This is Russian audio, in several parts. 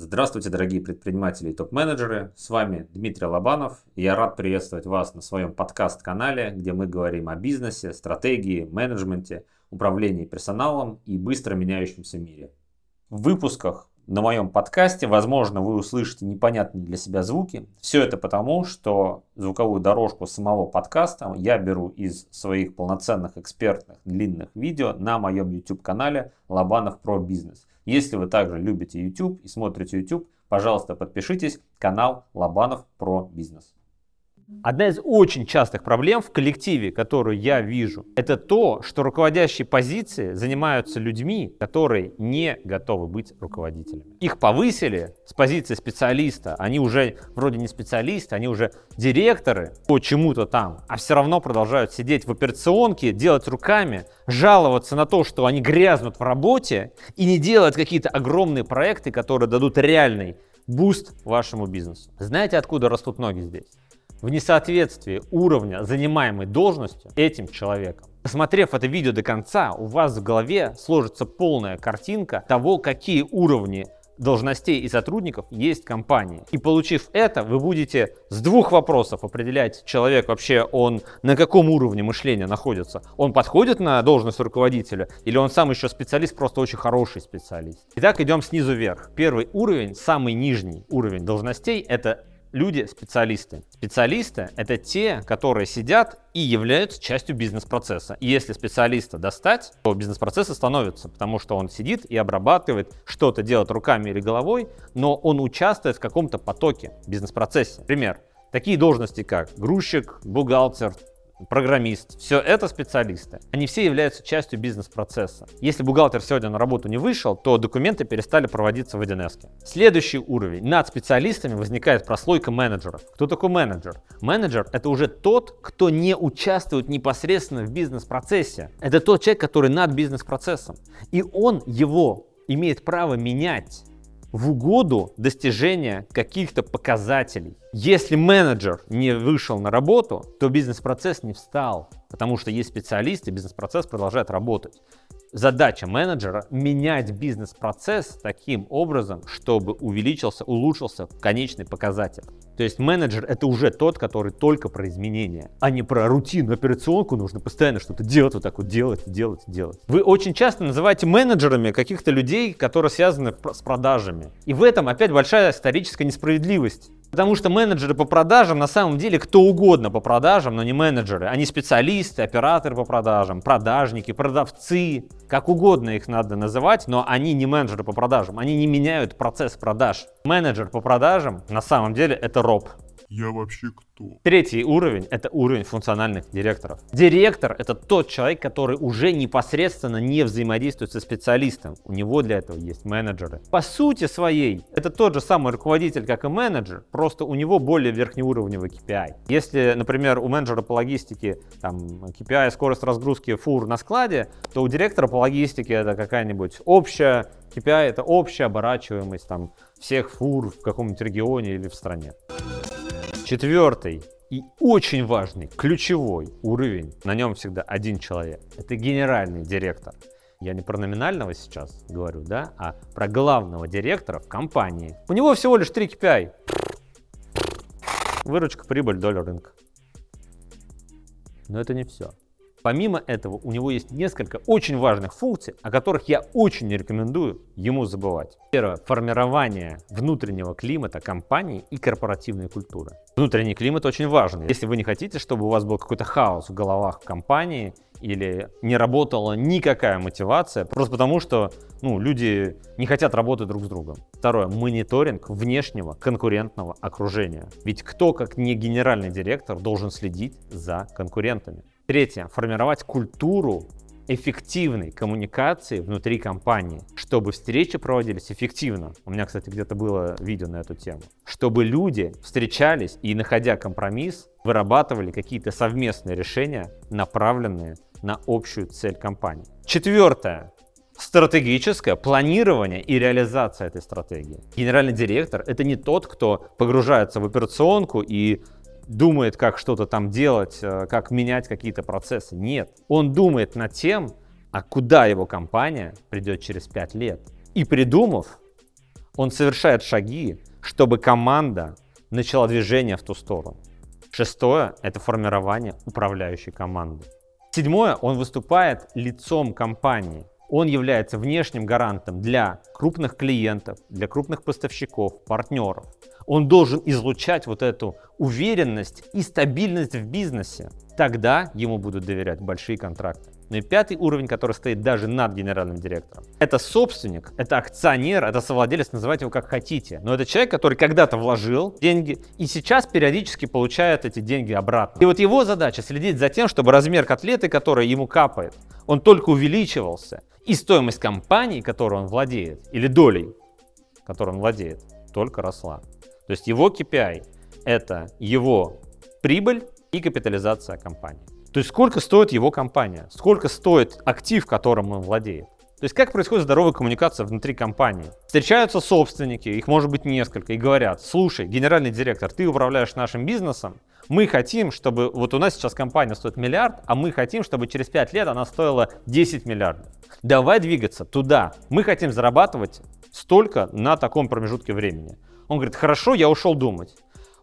Здравствуйте, дорогие предприниматели и топ-менеджеры. С вами Дмитрий Лобанов. Я рад приветствовать вас на своем подкаст-канале, где мы говорим о бизнесе, стратегии, менеджменте, управлении персоналом и быстро меняющемся мире. В выпусках на моем подкасте, возможно, вы услышите непонятные для себя звуки. Все это потому, что звуковую дорожку самого подкаста я беру из своих полноценных экспертных длинных видео на моем YouTube-канале Лобанов про бизнес. Если вы также любите YouTube и смотрите YouTube, пожалуйста, подпишитесь. Канал Лобанов про бизнес. Одна из очень частых проблем в коллективе, которую я вижу, это то, что руководящие позиции занимаются людьми, которые не готовы быть руководителями. Их повысили с позиции специалиста, они уже вроде не специалисты, они уже директоры по чему-то там, а все равно продолжают сидеть в операционке, делать руками, жаловаться на то, что они грязнут в работе и не делать какие-то огромные проекты, которые дадут реальный boost вашему бизнесу. Знаете, откуда растут ноги здесь? В несоответствии уровня занимаемой должностью этим человеком. Посмотрев это видео до конца, у вас в голове сложится полная картинка того, какие уровни должностей и сотрудников есть в компании. И получив это, вы будете с двух вопросов определять, человек вообще, он на каком уровне мышления находится. Он подходит на должность руководителя или он сам еще специалист, просто очень хороший специалист. Итак, идем снизу вверх. Первый уровень, самый нижний уровень должностей, это люди специалисты. Специалисты — это те, которые сидят и являются частью бизнес-процесса. И если специалиста достать, то бизнес-процессы становятся, потому что он сидит и обрабатывает, что-то делает руками или головой, но он участвует в каком-то потоке, бизнес-процессе. Пример. Такие должности, как грузчик, бухгалтер, программист, все это специалисты. Они все являются частью бизнес-процесса. Если бухгалтер сегодня на работу не вышел, то документы перестали проводиться в 1С. Следующий уровень. Над специалистами возникает прослойка менеджеров. Кто такой менеджер? Менеджер — это уже тот, кто не участвует непосредственно в бизнес-процессе. Это тот человек, который над бизнес-процессом. И он его имеет право менять в угоду достижения каких-то показателей. Если менеджер не вышел на работу, то бизнес-процесс не встал, потому что есть специалисты, бизнес-процесс продолжает работать задача менеджера менять бизнес-процесс таким образом, чтобы увеличился, улучшился конечный показатель. То есть менеджер это уже тот, который только про изменения, а не про рутину, операционку нужно постоянно что-то делать, вот так вот делать, делать, делать. Вы очень часто называете менеджерами каких-то людей, которые связаны с продажами. И в этом опять большая историческая несправедливость. Потому что менеджеры по продажам на самом деле кто угодно по продажам, но не менеджеры. Они специалисты, операторы по продажам, продажники, продавцы, как угодно их надо называть, но они не менеджеры по продажам. Они не меняют процесс продаж. Менеджер по продажам на самом деле это роб. Я вообще кто? Третий уровень – это уровень функциональных директоров. Директор – это тот человек, который уже непосредственно не взаимодействует со специалистом. У него для этого есть менеджеры. По сути своей, это тот же самый руководитель, как и менеджер, просто у него более верхнеуровневый KPI. Если, например, у менеджера по логистике там, KPI скорость разгрузки фур на складе, то у директора по логистике это какая-нибудь общая KPI – это общая оборачиваемость там, всех фур в каком-нибудь регионе или в стране. Четвертый и очень важный, ключевой уровень, на нем всегда один человек. Это генеральный директор. Я не про номинального сейчас говорю, да, а про главного директора в компании. У него всего лишь 3 KPI. Выручка, прибыль, доля рынка. Но это не все. Помимо этого, у него есть несколько очень важных функций, о которых я очень не рекомендую ему забывать. Первое. Формирование внутреннего климата компании и корпоративной культуры. Внутренний климат очень важен. Если вы не хотите, чтобы у вас был какой-то хаос в головах компании или не работала никакая мотивация, просто потому что ну, люди не хотят работать друг с другом. Второе. Мониторинг внешнего конкурентного окружения. Ведь кто, как не генеральный директор, должен следить за конкурентами. Третье. Формировать культуру эффективной коммуникации внутри компании, чтобы встречи проводились эффективно. У меня, кстати, где-то было видео на эту тему. Чтобы люди встречались и, находя компромисс, вырабатывали какие-то совместные решения, направленные на общую цель компании. Четвертое стратегическое планирование и реализация этой стратегии. Генеральный директор — это не тот, кто погружается в операционку и думает, как что-то там делать, э, как менять какие-то процессы. Нет. Он думает над тем, а куда его компания придет через 5 лет. И придумав, Он совершает шаги, чтобы команда начала движение в ту сторону. Шестое – это формирование управляющей команды. Седьмое – он выступает лицом компании. Он является внешним гарантом для крупных клиентов, для крупных поставщиков, партнеров. Он должен излучать вот эту уверенность и стабильность в бизнесе. Тогда ему будут доверять большие контракты. Ну и пятый уровень, который стоит даже над генеральным директором. Это собственник, это акционер, это совладелец, называйте его как хотите. Но это человек, который когда-то вложил деньги и сейчас периодически получает эти деньги обратно. И вот его задача следить за тем, чтобы размер котлеты, которая ему капает, он только увеличивался. И стоимость компании, которой он владеет, или долей, которой он владеет, только росла. То есть его KPI – это его прибыль и капитализация компании. То есть сколько стоит его компания, сколько стоит актив, которым он владеет. То есть как происходит здоровая коммуникация внутри компании? Встречаются собственники, их может быть несколько, и говорят, слушай, генеральный директор, ты управляешь нашим бизнесом, мы хотим, чтобы вот у нас сейчас компания стоит миллиард, а мы хотим, чтобы через 5 лет она стоила 10 миллиардов. Давай двигаться туда. Мы хотим зарабатывать столько на таком промежутке времени. Он говорит, хорошо, я ушел думать.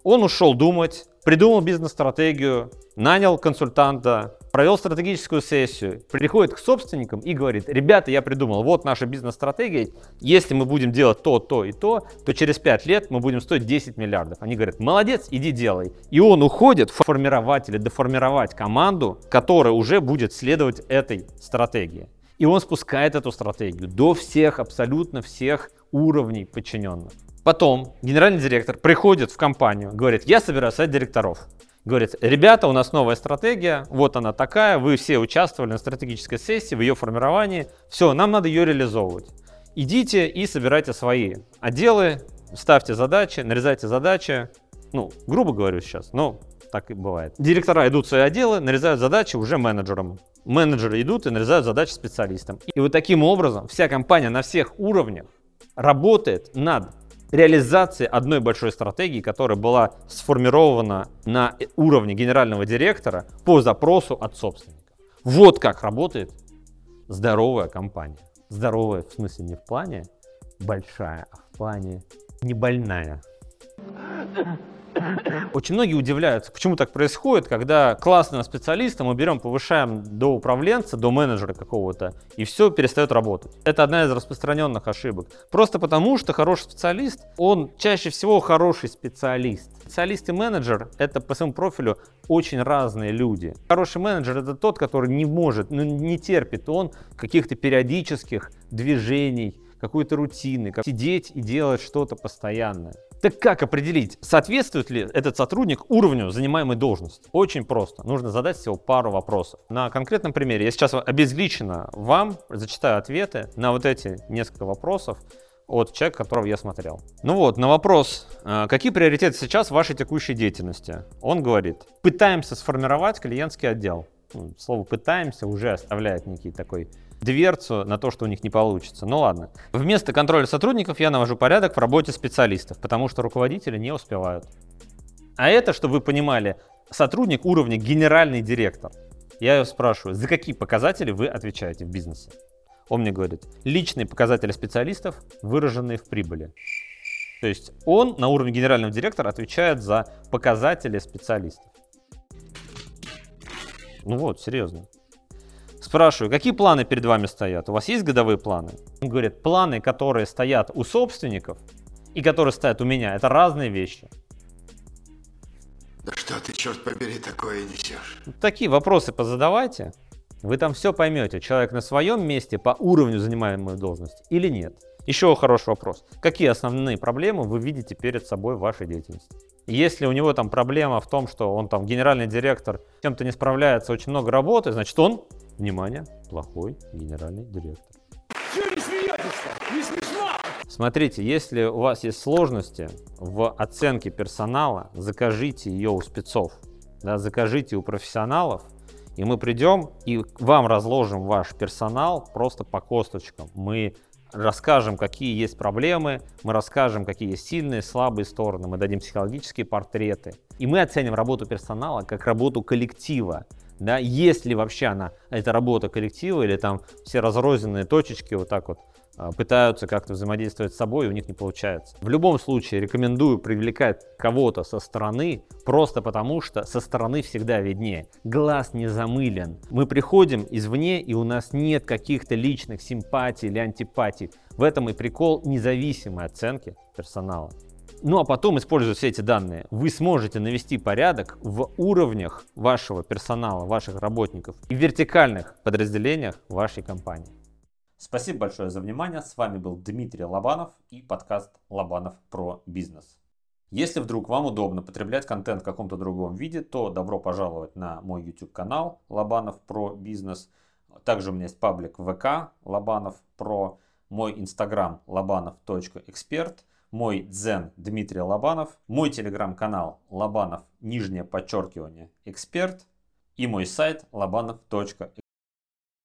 Он ушел думать, придумал бизнес-стратегию, нанял консультанта, провел стратегическую сессию, приходит к собственникам и говорит, ребята, я придумал, вот наша бизнес-стратегия, если мы будем делать то, то и то, то через 5 лет мы будем стоить 10 миллиардов. Они говорят, молодец, иди делай. И он уходит формировать или деформировать команду, которая уже будет следовать этой стратегии. И он спускает эту стратегию до всех, абсолютно всех уровней подчиненных. Потом генеральный директор приходит в компанию, говорит, я собираю совет директоров. Говорит, ребята, у нас новая стратегия, вот она такая, вы все участвовали на стратегической сессии, в ее формировании, все, нам надо ее реализовывать. Идите и собирайте свои отделы, ставьте задачи, нарезайте задачи, ну, грубо говорю сейчас, но так и бывает. Директора идут в свои отделы, нарезают задачи уже менеджерам. Менеджеры идут и нарезают задачи специалистам. И вот таким образом вся компания на всех уровнях работает над реализации одной большой стратегии, которая была сформирована на уровне генерального директора по запросу от собственников. Вот как работает здоровая компания. Здоровая в смысле не в плане большая, а в плане не больная. Очень многие удивляются, почему так происходит, когда классного специалиста мы берем, повышаем до управленца, до менеджера какого-то, и все перестает работать. Это одна из распространенных ошибок. Просто потому, что хороший специалист, он чаще всего хороший специалист. Специалист и менеджер — это по своему профилю очень разные люди. Хороший менеджер — это тот, который не может, ну, не терпит он каких-то периодических движений, какой-то рутины, как сидеть и делать что-то постоянное. Так как определить, соответствует ли этот сотрудник уровню занимаемой должности? Очень просто. Нужно задать всего пару вопросов. На конкретном примере я сейчас обезличенно вам зачитаю ответы на вот эти несколько вопросов от человека, которого я смотрел. Ну вот, на вопрос, э, какие приоритеты сейчас в вашей текущей деятельности? Он говорит, пытаемся сформировать клиентский отдел. Слово «пытаемся» уже оставляет некий такой дверцу на то, что у них не получится. Ну ладно. Вместо контроля сотрудников я навожу порядок в работе специалистов, потому что руководители не успевают. А это, чтобы вы понимали, сотрудник уровня генеральный директор. Я его спрашиваю, за какие показатели вы отвечаете в бизнесе? Он мне говорит, личные показатели специалистов, выраженные в прибыли. То есть он на уровне генерального директора отвечает за показатели специалистов. Ну вот, серьезно. Спрашиваю, какие планы перед вами стоят? У вас есть годовые планы? Он говорит, планы, которые стоят у собственников и которые стоят у меня, это разные вещи. Да что ты, черт побери, такое несешь? Такие вопросы позадавайте. Вы там все поймете, человек на своем месте по уровню занимаемой должности или нет. Еще хороший вопрос. Какие основные проблемы вы видите перед собой в вашей деятельности? Если у него там проблема в том, что он там генеральный директор, чем-то не справляется, очень много работы, значит он Внимание, плохой генеральный директор. Чего не Не смешно! Смотрите, если у вас есть сложности в оценке персонала, закажите ее у спецов, да, закажите у профессионалов, и мы придем и вам разложим ваш персонал просто по косточкам. Мы расскажем, какие есть проблемы, мы расскажем, какие есть сильные, слабые стороны, мы дадим психологические портреты. И мы оценим работу персонала как работу коллектива да, есть ли вообще она, эта работа коллектива, или там все разрозненные точечки вот так вот а, пытаются как-то взаимодействовать с собой, и у них не получается. В любом случае рекомендую привлекать кого-то со стороны, просто потому что со стороны всегда виднее. Глаз не замылен. Мы приходим извне, и у нас нет каких-то личных симпатий или антипатий. В этом и прикол независимой оценки персонала. Ну а потом, используя все эти данные, вы сможете навести порядок в уровнях вашего персонала, ваших работников и вертикальных подразделениях вашей компании. Спасибо большое за внимание. С вами был Дмитрий Лобанов и подкаст Лобанов про бизнес. Если вдруг вам удобно потреблять контент в каком-то другом виде, то добро пожаловать на мой YouTube канал Лобанов про бизнес. Также у меня есть паблик ВК Лобанов про, мой инстаграм лобанов.эксперт, мой дзен Дмитрий Лобанов, мой телеграм-канал Лобанов, нижнее подчеркивание, эксперт и мой сайт лобанов.эксперт.